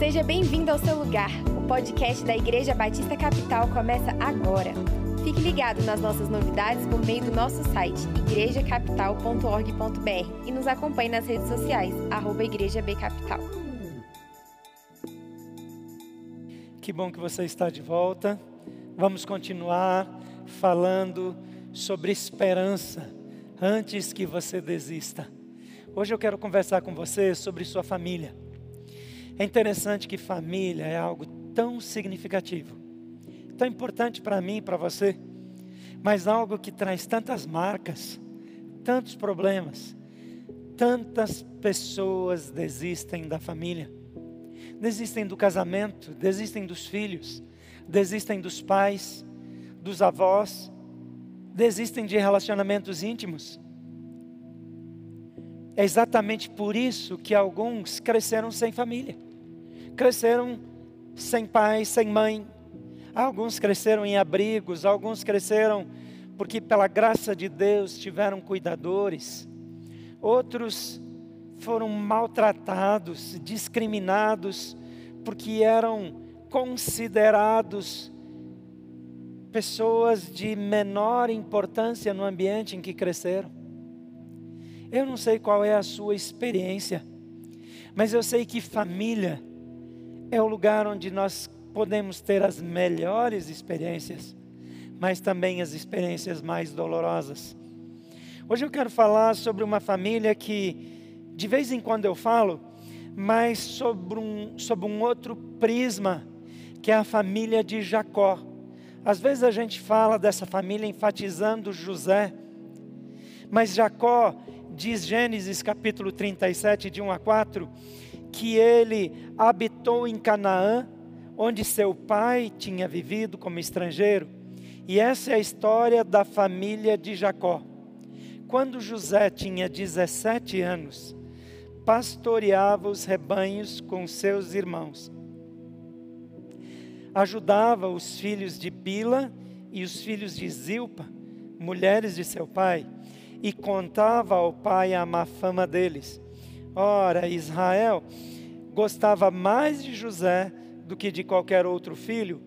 Seja bem-vindo ao seu lugar. O podcast da Igreja Batista Capital começa agora. Fique ligado nas nossas novidades por meio do nosso site igrejacapital.org.br e nos acompanhe nas redes sociais, arroba Igreja B Capital. Que bom que você está de volta. Vamos continuar falando sobre esperança antes que você desista. Hoje eu quero conversar com você sobre sua família. É interessante que família é algo tão significativo, tão importante para mim e para você, mas algo que traz tantas marcas, tantos problemas, tantas pessoas desistem da família, desistem do casamento, desistem dos filhos, desistem dos pais, dos avós, desistem de relacionamentos íntimos. É exatamente por isso que alguns cresceram sem família, cresceram sem pai, sem mãe. Alguns cresceram em abrigos, alguns cresceram porque, pela graça de Deus, tiveram cuidadores. Outros foram maltratados, discriminados, porque eram considerados pessoas de menor importância no ambiente em que cresceram. Eu não sei qual é a sua experiência, mas eu sei que família é o lugar onde nós podemos ter as melhores experiências, mas também as experiências mais dolorosas. Hoje eu quero falar sobre uma família que, de vez em quando eu falo, mas sobre um, sobre um outro prisma, que é a família de Jacó. Às vezes a gente fala dessa família enfatizando José, mas Jacó diz Gênesis capítulo 37, de 1 a 4, que ele habitou em Canaã, onde seu pai tinha vivido como estrangeiro. E essa é a história da família de Jacó. Quando José tinha 17 anos, pastoreava os rebanhos com seus irmãos. Ajudava os filhos de Bila e os filhos de Zilpa, mulheres de seu pai, e contava ao pai a má fama deles. Ora, Israel gostava mais de José do que de qualquer outro filho,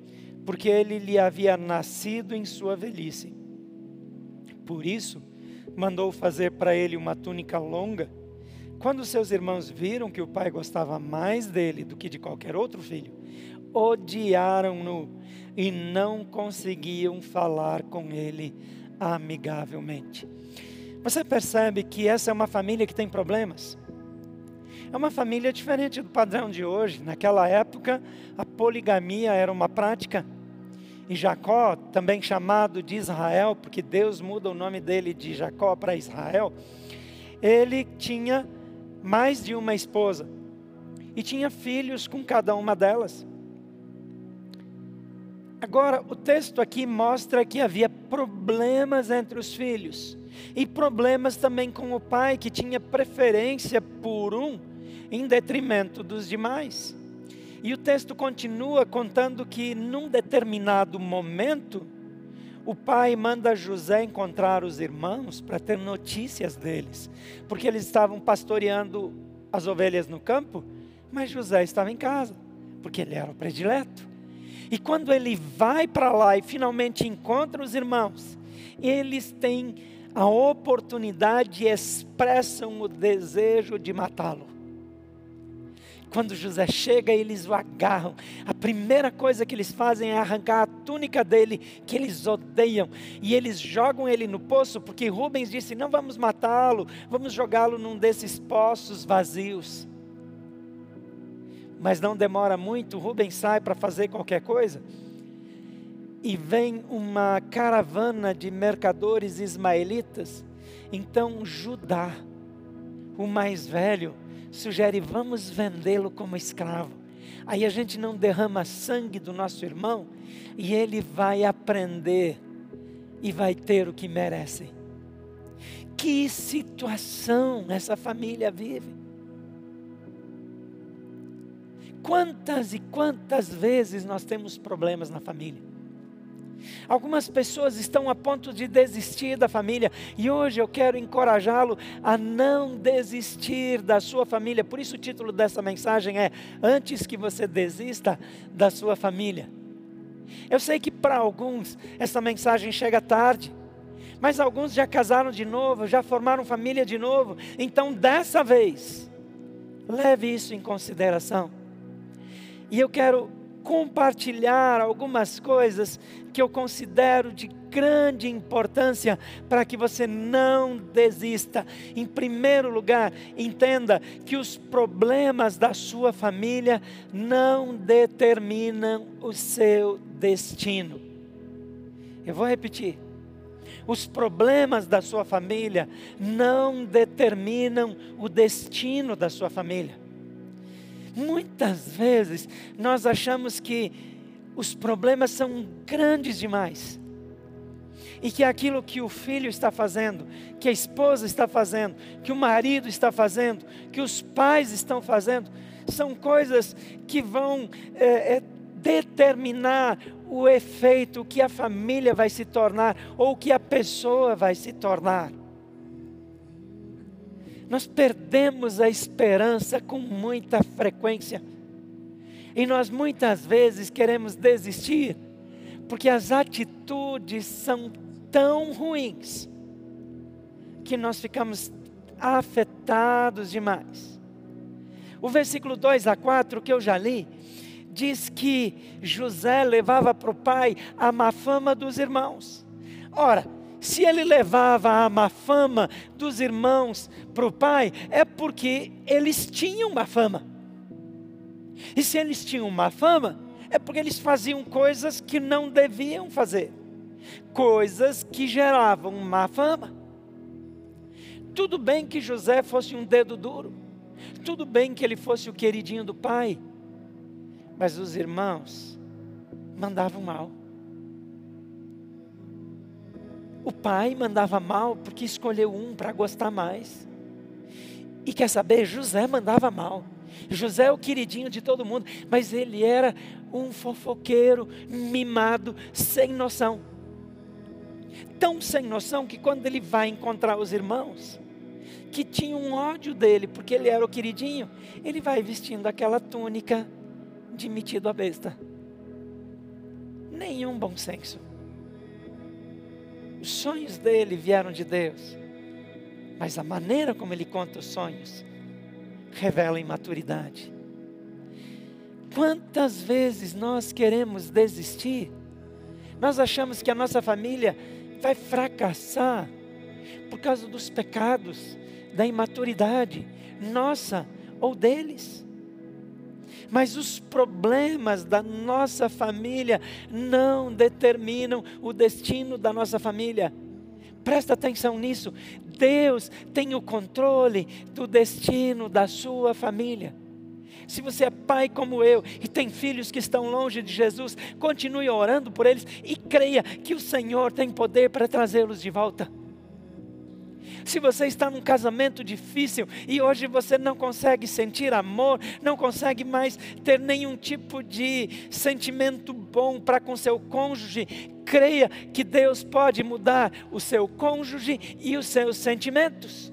porque ele lhe havia nascido em sua velhice. Por isso, mandou fazer para ele uma túnica longa. Quando seus irmãos viram que o pai gostava mais dele do que de qualquer outro filho, odiaram-no e não conseguiam falar com ele amigavelmente. Você percebe que essa é uma família que tem problemas? É uma família diferente do padrão de hoje. Naquela época, a poligamia era uma prática. E Jacó, também chamado de Israel, porque Deus muda o nome dele de Jacó para Israel, ele tinha mais de uma esposa e tinha filhos com cada uma delas. Agora, o texto aqui mostra que havia problemas entre os filhos e problemas também com o pai, que tinha preferência por um em detrimento dos demais. E o texto continua contando que num determinado momento, o pai manda José encontrar os irmãos para ter notícias deles, porque eles estavam pastoreando as ovelhas no campo, mas José estava em casa, porque ele era o predileto. E quando ele vai para lá e finalmente encontra os irmãos, eles têm a oportunidade expressam o desejo de matá-lo. Quando José chega, eles o agarram. A primeira coisa que eles fazem é arrancar a túnica dele, que eles odeiam, e eles jogam ele no poço, porque Rubens disse: Não vamos matá-lo, vamos jogá-lo num desses poços vazios. Mas não demora muito, Rubens sai para fazer qualquer coisa e vem uma caravana de mercadores ismaelitas. Então Judá, o mais velho, sugere: vamos vendê-lo como escravo. Aí a gente não derrama sangue do nosso irmão e ele vai aprender e vai ter o que merece. Que situação essa família vive. Quantas e quantas vezes nós temos problemas na família? Algumas pessoas estão a ponto de desistir da família e hoje eu quero encorajá-lo a não desistir da sua família. Por isso o título dessa mensagem é Antes que você desista da sua família. Eu sei que para alguns essa mensagem chega tarde, mas alguns já casaram de novo, já formaram família de novo. Então, dessa vez, leve isso em consideração. E eu quero compartilhar algumas coisas que eu considero de grande importância para que você não desista. Em primeiro lugar, entenda que os problemas da sua família não determinam o seu destino. Eu vou repetir. Os problemas da sua família não determinam o destino da sua família. Muitas vezes nós achamos que os problemas são grandes demais. E que aquilo que o filho está fazendo, que a esposa está fazendo, que o marido está fazendo, que os pais estão fazendo, são coisas que vão é, é, determinar o efeito que a família vai se tornar ou que a pessoa vai se tornar. Nós perdemos a esperança com muita frequência. E nós muitas vezes queremos desistir, porque as atitudes são tão ruins, que nós ficamos afetados demais. O versículo 2 a 4 que eu já li, diz que José levava para o pai a má fama dos irmãos. Ora, se ele levava a má fama dos irmãos para o pai, é porque eles tinham má fama. E se eles tinham má fama, é porque eles faziam coisas que não deviam fazer, coisas que geravam má fama. Tudo bem que José fosse um dedo duro, tudo bem que ele fosse o queridinho do pai, mas os irmãos mandavam mal. O pai mandava mal porque escolheu um para gostar mais. E quer saber? José mandava mal. José é o queridinho de todo mundo, mas ele era um fofoqueiro, mimado, sem noção. Tão sem noção que quando ele vai encontrar os irmãos, que tinham um ódio dele, porque ele era o queridinho, ele vai vestindo aquela túnica de metido a besta. Nenhum bom senso. Os sonhos dele vieram de Deus, mas a maneira como ele conta os sonhos revela imaturidade. Quantas vezes nós queremos desistir? Nós achamos que a nossa família vai fracassar por causa dos pecados, da imaturidade nossa ou deles. Mas os problemas da nossa família não determinam o destino da nossa família. Presta atenção nisso. Deus tem o controle do destino da sua família. Se você é pai como eu e tem filhos que estão longe de Jesus, continue orando por eles e creia que o Senhor tem poder para trazê-los de volta. Se você está num casamento difícil e hoje você não consegue sentir amor, não consegue mais ter nenhum tipo de sentimento bom para com seu cônjuge, creia que Deus pode mudar o seu cônjuge e os seus sentimentos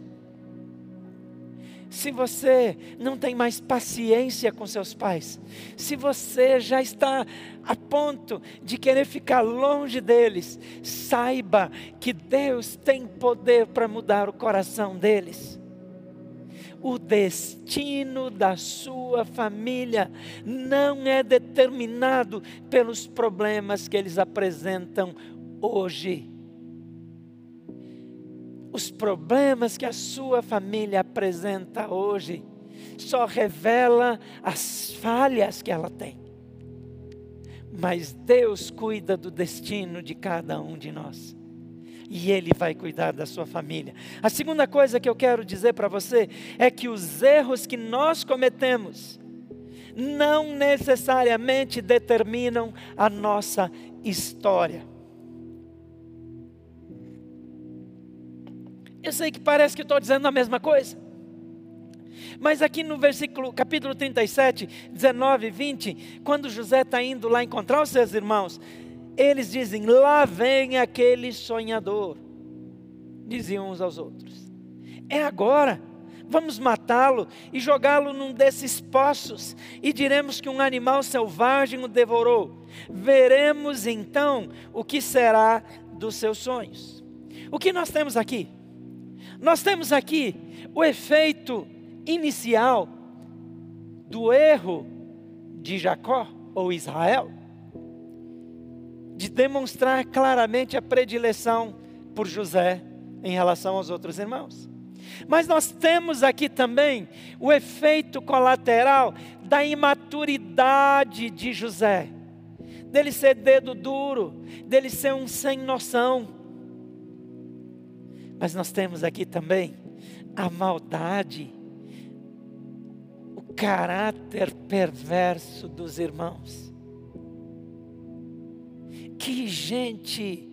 se você não tem mais paciência com seus pais, se você já está a ponto de querer ficar longe deles, saiba que Deus tem poder para mudar o coração deles. O destino da sua família não é determinado pelos problemas que eles apresentam hoje os problemas que a sua família apresenta hoje só revela as falhas que ela tem. Mas Deus cuida do destino de cada um de nós. E Ele vai cuidar da sua família. A segunda coisa que eu quero dizer para você é que os erros que nós cometemos não necessariamente determinam a nossa história. Eu sei que parece que estou dizendo a mesma coisa. Mas aqui no versículo, capítulo 37, 19 e 20, quando José está indo lá encontrar os seus irmãos, eles dizem: Lá vem aquele sonhador. Diziam uns aos outros: É agora. Vamos matá-lo e jogá-lo num desses poços, e diremos que um animal selvagem o devorou. Veremos então o que será dos seus sonhos. O que nós temos aqui? Nós temos aqui o efeito inicial do erro de Jacó ou Israel, de demonstrar claramente a predileção por José em relação aos outros irmãos. Mas nós temos aqui também o efeito colateral da imaturidade de José, dele ser dedo duro, dele ser um sem noção. Mas nós temos aqui também a maldade caráter perverso dos irmãos. Que gente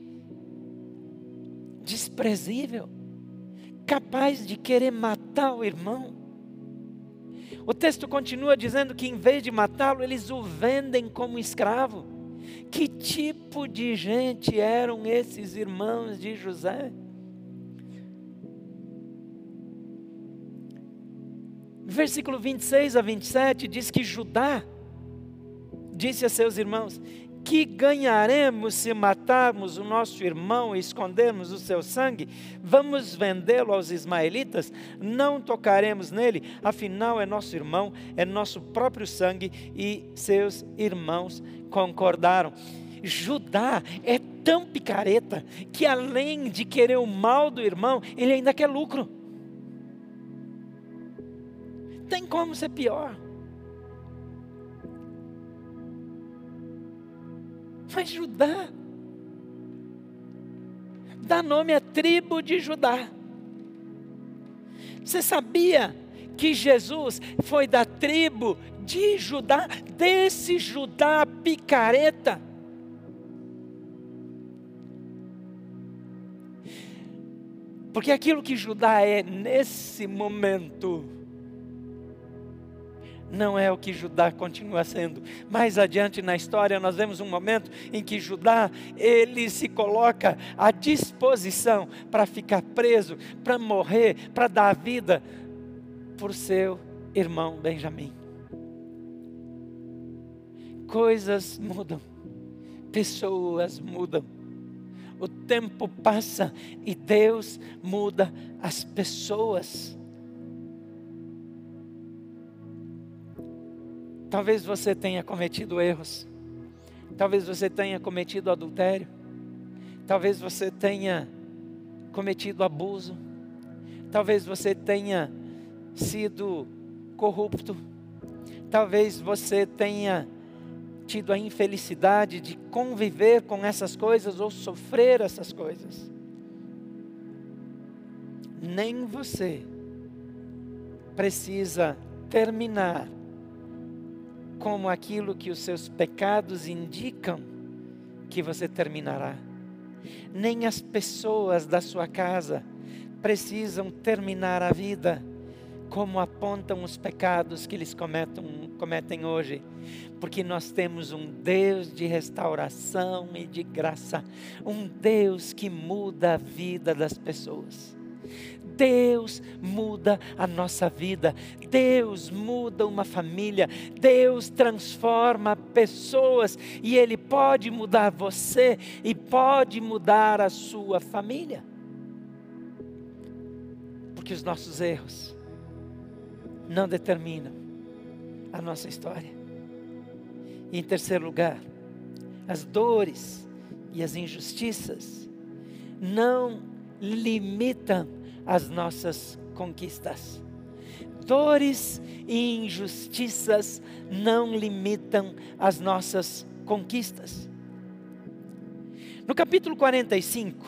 desprezível, capaz de querer matar o irmão. O texto continua dizendo que em vez de matá-lo, eles o vendem como escravo. Que tipo de gente eram esses irmãos de José? Versículo 26 a 27 diz que Judá disse a seus irmãos: Que ganharemos se matarmos o nosso irmão e escondermos o seu sangue? Vamos vendê-lo aos ismaelitas? Não tocaremos nele, afinal é nosso irmão, é nosso próprio sangue e seus irmãos concordaram. Judá é tão picareta que além de querer o mal do irmão, ele ainda quer lucro tem como ser pior. Mas Judá dá nome à tribo de Judá. Você sabia que Jesus foi da tribo de Judá, desse Judá picareta? Porque aquilo que Judá é nesse momento, não é o que Judá continua sendo. Mais adiante na história nós vemos um momento em que Judá ele se coloca à disposição para ficar preso, para morrer, para dar vida por seu irmão Benjamim. Coisas mudam, pessoas mudam. O tempo passa e Deus muda as pessoas. Talvez você tenha cometido erros. Talvez você tenha cometido adultério. Talvez você tenha cometido abuso. Talvez você tenha sido corrupto. Talvez você tenha tido a infelicidade de conviver com essas coisas ou sofrer essas coisas. Nem você precisa terminar como aquilo que os seus pecados indicam que você terminará. Nem as pessoas da sua casa precisam terminar a vida como apontam os pecados que eles cometem, cometem hoje, porque nós temos um Deus de restauração e de graça, um Deus que muda a vida das pessoas. Deus muda a nossa vida, Deus muda uma família, Deus transforma pessoas e Ele pode mudar você e pode mudar a sua família. Porque os nossos erros não determinam a nossa história. E em terceiro lugar, as dores e as injustiças não limitam as nossas conquistas. Dores e injustiças não limitam as nossas conquistas. No capítulo 45,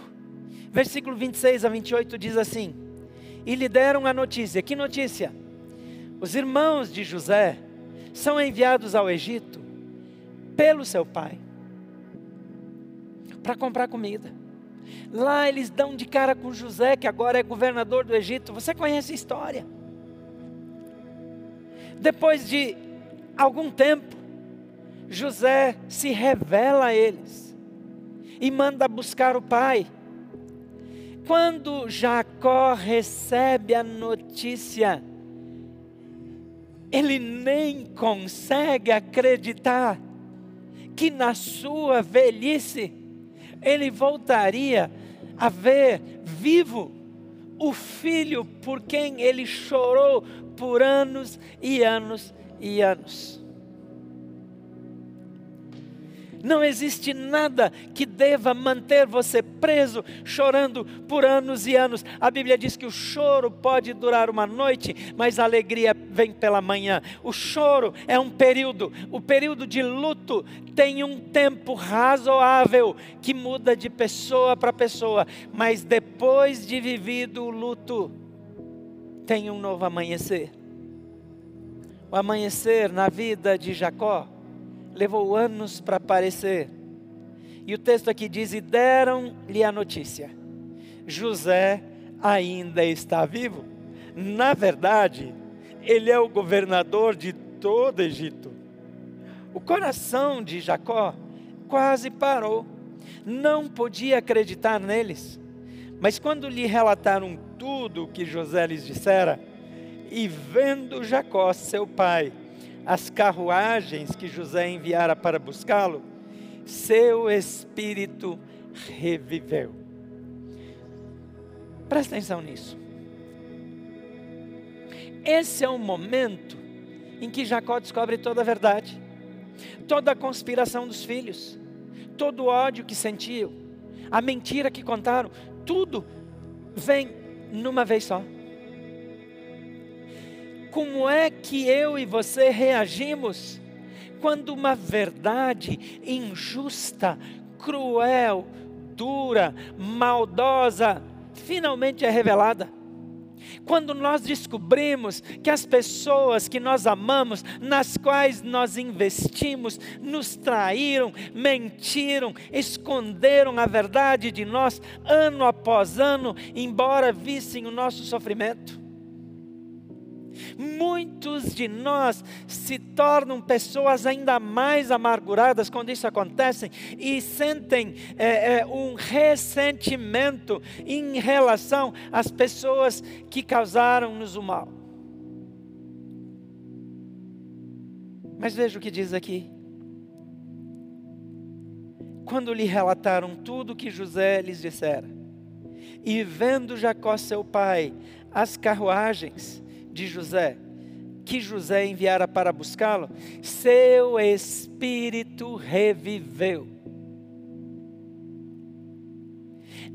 versículo 26 a 28 diz assim: E lhe deram a notícia, que notícia? Os irmãos de José são enviados ao Egito pelo seu pai para comprar comida. Lá eles dão de cara com José, que agora é governador do Egito. Você conhece a história. Depois de algum tempo, José se revela a eles. e manda buscar o pai. Quando Jacó recebe a notícia, ele nem consegue acreditar que na sua velhice ele voltaria a ver vivo o filho por quem ele chorou por anos e anos e anos. Não existe nada que deva manter você preso, chorando por anos e anos. A Bíblia diz que o choro pode durar uma noite, mas a alegria vem pela manhã. O choro é um período, o período de luto tem um tempo razoável que muda de pessoa para pessoa, mas depois de vivido o luto, tem um novo amanhecer. O amanhecer na vida de Jacó levou anos para aparecer. E o texto aqui diz: E deram-lhe a notícia: José ainda está vivo. Na verdade, ele é o governador de todo Egito. O coração de Jacó quase parou, não podia acreditar neles. Mas quando lhe relataram tudo o que José lhes dissera, e vendo Jacó, seu pai, as carruagens que José enviara para buscá-lo, seu espírito reviveu. Presta atenção nisso. Esse é o momento em que Jacó descobre toda a verdade, toda a conspiração dos filhos, todo o ódio que sentiu, a mentira que contaram, tudo vem numa vez só como é que eu e você reagimos quando uma verdade injusta, cruel, dura, maldosa, finalmente é revelada? Quando nós descobrimos que as pessoas que nós amamos, nas quais nós investimos, nos traíram, mentiram, esconderam a verdade de nós ano após ano, embora vissem o nosso sofrimento. Muitos de nós se tornam pessoas ainda mais amarguradas quando isso acontece e sentem é, é, um ressentimento em relação às pessoas que causaram-nos o mal. Mas veja o que diz aqui. Quando lhe relataram tudo o que José lhes dissera, e vendo Jacó seu pai as carruagens de José, que José enviara para buscá-lo, seu espírito reviveu.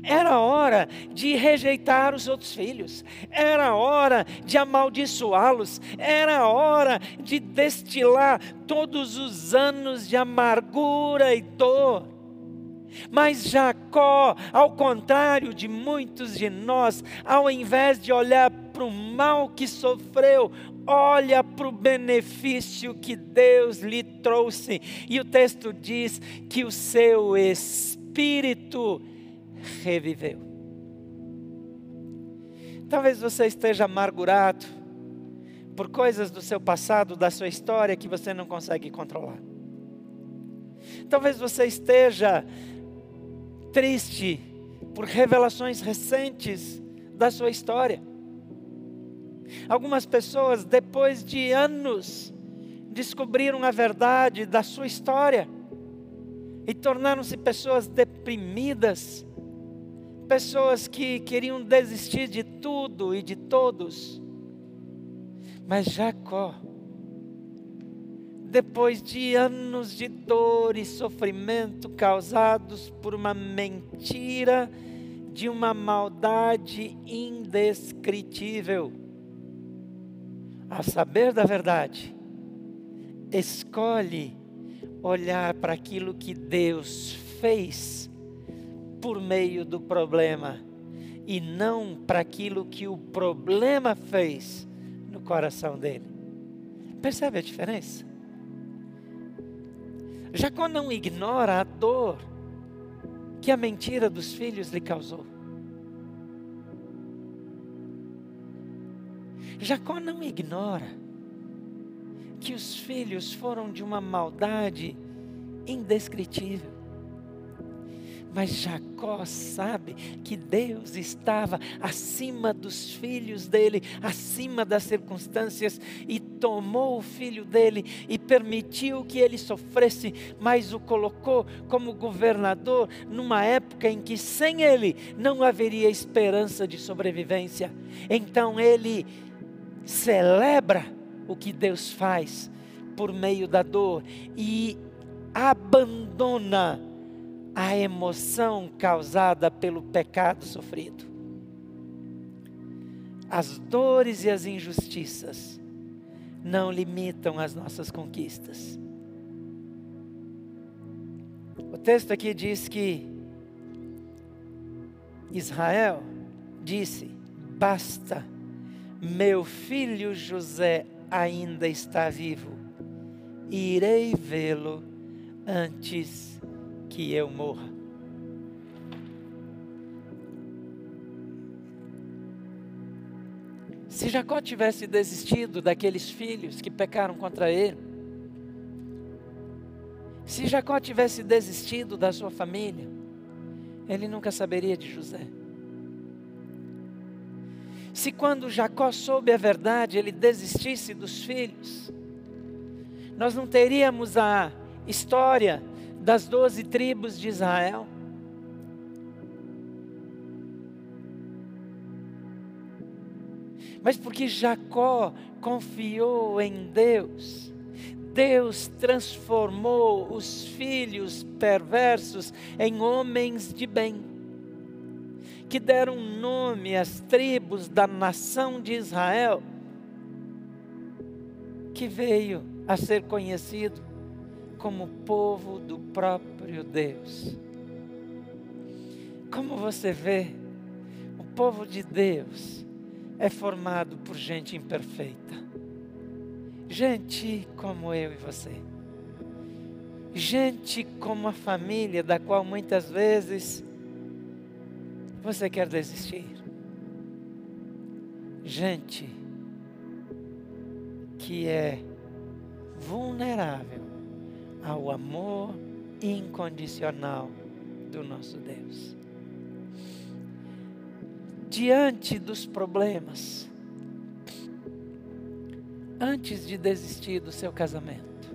Era hora de rejeitar os outros filhos, era hora de amaldiçoá-los, era hora de destilar todos os anos de amargura e dor. Mas Jacó, ao contrário de muitos de nós, ao invés de olhar para o mal que sofreu, olha para o benefício que Deus lhe trouxe. E o texto diz que o seu espírito reviveu. Talvez você esteja amargurado por coisas do seu passado, da sua história que você não consegue controlar. Talvez você esteja triste por revelações recentes da sua história. Algumas pessoas, depois de anos, descobriram a verdade da sua história e tornaram-se pessoas deprimidas, pessoas que queriam desistir de tudo e de todos. Mas Jacó, depois de anos de dor e sofrimento causados por uma mentira, de uma maldade indescritível, a saber da verdade, escolhe olhar para aquilo que Deus fez por meio do problema e não para aquilo que o problema fez no coração dele. Percebe a diferença? Jacó não ignora a dor que a mentira dos filhos lhe causou. Jacó não ignora que os filhos foram de uma maldade indescritível. Mas Jacó sabe que Deus estava acima dos filhos dele, acima das circunstâncias, e tomou o filho dele e permitiu que ele sofresse, mas o colocou como governador numa época em que sem ele não haveria esperança de sobrevivência. Então ele celebra o que Deus faz por meio da dor e abandona a emoção causada pelo pecado sofrido. As dores e as injustiças não limitam as nossas conquistas. O texto aqui diz que Israel disse: Basta, meu filho José ainda está vivo, irei vê-lo antes que eu morra. Se Jacó tivesse desistido daqueles filhos que pecaram contra ele, se Jacó tivesse desistido da sua família, ele nunca saberia de José. Se quando Jacó soube a verdade, ele desistisse dos filhos, nós não teríamos a história das doze tribos de Israel. Mas porque Jacó confiou em Deus, Deus transformou os filhos perversos em homens de bem, que deram nome às tribos da nação de Israel, que veio a ser conhecido como povo do próprio Deus. Como você vê, o povo de Deus é formado por gente imperfeita, gente como eu e você, gente como a família da qual muitas vezes você quer desistir, gente que é vulnerável ao amor incondicional do nosso Deus. Diante dos problemas, antes de desistir do seu casamento,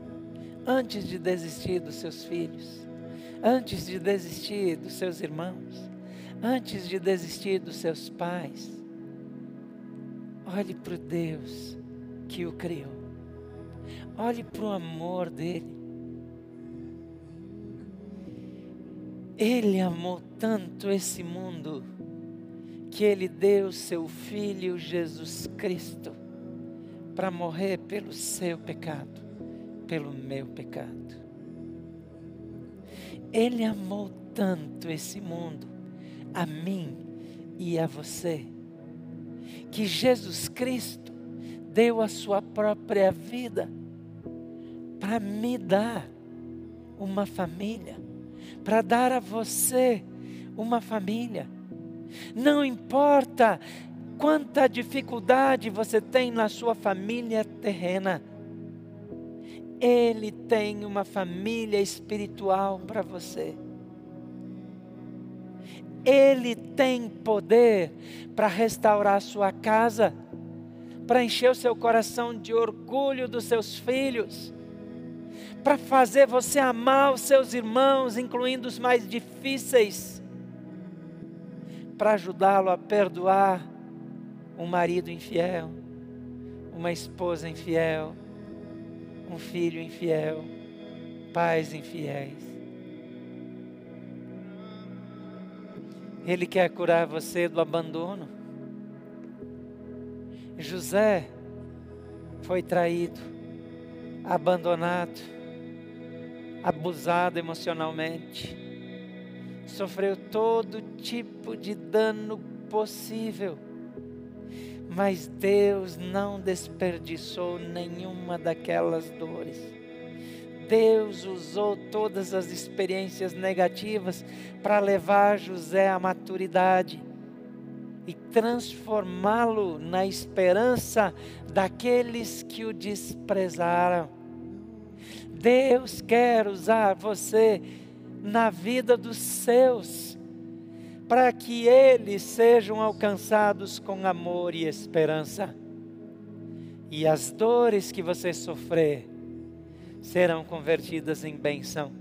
antes de desistir dos seus filhos, antes de desistir dos seus irmãos, antes de desistir dos seus pais, olhe para o Deus que o criou, olhe para o amor dele Ele amou tanto esse mundo que ele deu seu filho Jesus Cristo para morrer pelo seu pecado, pelo meu pecado. Ele amou tanto esse mundo, a mim e a você, que Jesus Cristo deu a sua própria vida para me dar uma família para dar a você uma família. Não importa quanta dificuldade você tem na sua família terrena, Ele tem uma família espiritual para você. Ele tem poder para restaurar a sua casa, para encher o seu coração de orgulho dos seus filhos para fazer você amar os seus irmãos, incluindo os mais difíceis, para ajudá-lo a perdoar um marido infiel, uma esposa infiel, um filho infiel, pais infiéis. Ele quer curar você do abandono. José foi traído, abandonado abusado emocionalmente, sofreu todo tipo de dano possível, mas Deus não desperdiçou nenhuma daquelas dores. Deus usou todas as experiências negativas para levar José à maturidade e transformá-lo na esperança daqueles que o desprezaram. Deus quer usar você na vida dos seus, para que eles sejam alcançados com amor e esperança. E as dores que você sofrer serão convertidas em benção,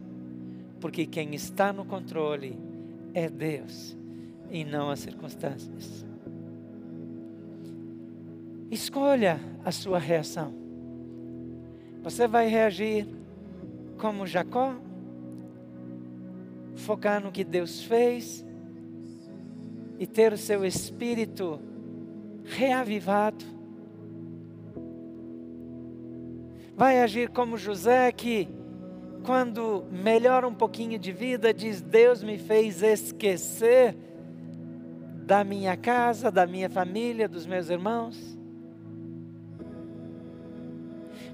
porque quem está no controle é Deus e não as circunstâncias. Escolha a sua reação. Você vai reagir como Jacó? Focar no que Deus fez e ter o seu espírito reavivado? Vai agir como José que quando melhora um pouquinho de vida, diz: Deus me fez esquecer da minha casa, da minha família, dos meus irmãos?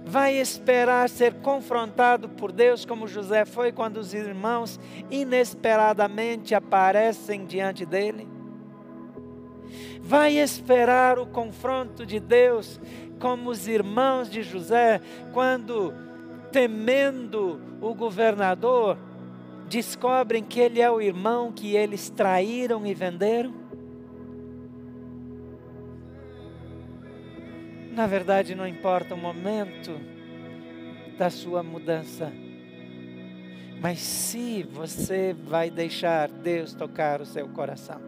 vai esperar ser confrontado por Deus, como José foi quando os irmãos inesperadamente aparecem diante dele? Vai esperar o confronto de Deus, como os irmãos de José, quando, temendo o governador, descobrem que ele é o irmão que eles traíram e venderam? Na verdade, não importa o momento da sua mudança, mas se você vai deixar Deus tocar o seu coração.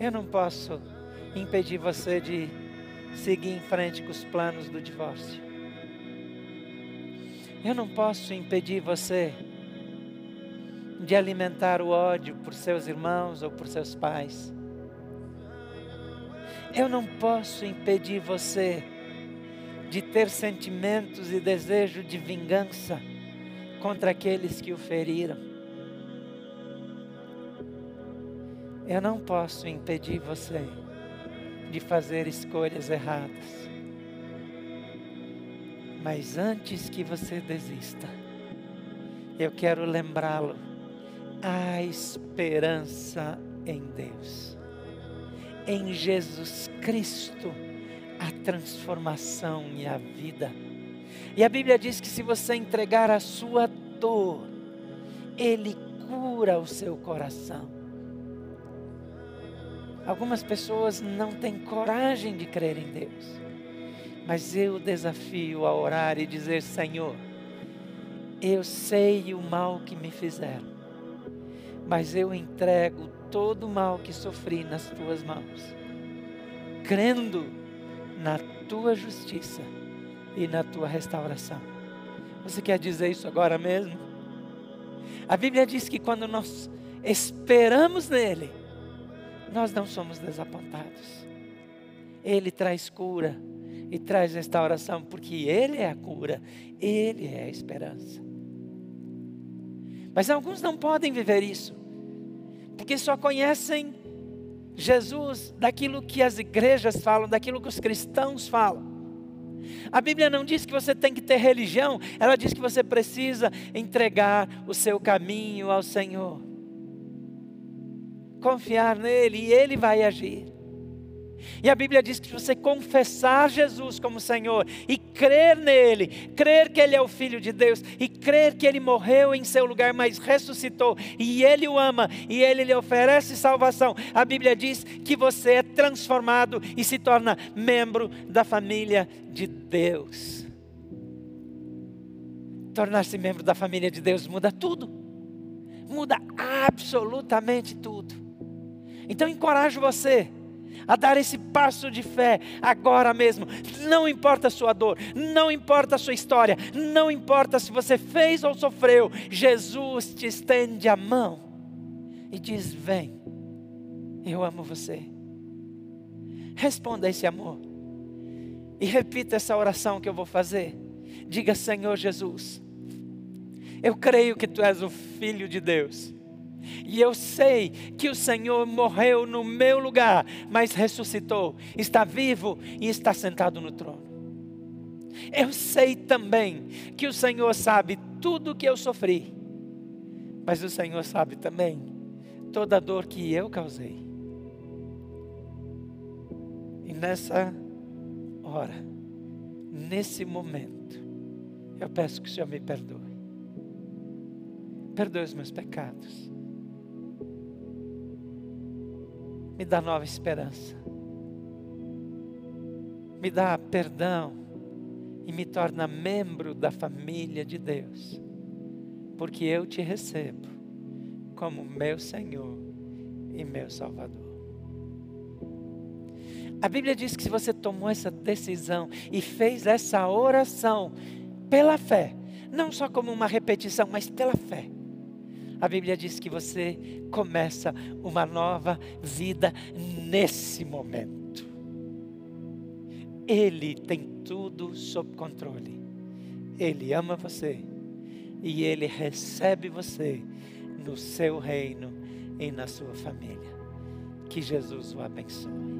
Eu não posso impedir você de seguir em frente com os planos do divórcio. Eu não posso impedir você de alimentar o ódio por seus irmãos ou por seus pais. Eu não posso impedir você de ter sentimentos e desejo de vingança contra aqueles que o feriram. Eu não posso impedir você de fazer escolhas erradas. Mas antes que você desista, eu quero lembrá-lo: a esperança em Deus em Jesus Cristo a transformação e a vida. E a Bíblia diz que se você entregar a sua dor, Ele cura o seu coração. Algumas pessoas não têm coragem de crer em Deus, mas eu desafio a orar e dizer: Senhor, eu sei o mal que me fizeram, mas eu entrego todo o mal que sofri nas tuas mãos, crendo na tua justiça e na tua restauração. Você quer dizer isso agora mesmo? A Bíblia diz que quando nós esperamos nele, nós não somos desapontados. Ele traz cura e traz restauração, porque Ele é a cura, Ele é a esperança. Mas alguns não podem viver isso porque só conhecem Jesus daquilo que as igrejas falam, daquilo que os cristãos falam. A Bíblia não diz que você tem que ter religião, ela diz que você precisa entregar o seu caminho ao Senhor. Confiar nele e ele vai agir. E a Bíblia diz que se você confessar Jesus como Senhor e crer nele, crer que ele é o Filho de Deus e crer que ele morreu em seu lugar, mas ressuscitou e ele o ama e ele lhe oferece salvação, a Bíblia diz que você é transformado e se torna membro da família de Deus. Tornar-se membro da família de Deus muda tudo, muda absolutamente tudo. Então encorajo você a dar esse passo de fé agora mesmo. Não importa a sua dor, não importa a sua história, não importa se você fez ou sofreu, Jesus te estende a mão e diz: Vem, eu amo você. Responda esse amor e repita essa oração que eu vou fazer. Diga: Senhor Jesus, eu creio que tu és o Filho de Deus e eu sei que o Senhor morreu no meu lugar, mas ressuscitou, está vivo e está sentado no trono. Eu sei também que o Senhor sabe tudo o que eu sofri, mas o Senhor sabe também toda a dor que eu causei. E nessa hora, nesse momento, eu peço que o Senhor me perdoe perdoe os meus pecados. Me dá nova esperança. Me dá perdão e me torna membro da família de Deus, porque eu te recebo como meu Senhor e meu Salvador. A Bíblia diz que se você tomou essa decisão e fez essa oração pela fé, não só como uma repetição, mas pela fé, a Bíblia diz que você começa uma nova vida nesse momento. Ele tem tudo sob controle. Ele ama você e ele recebe você no seu reino e na sua família. Que Jesus o abençoe.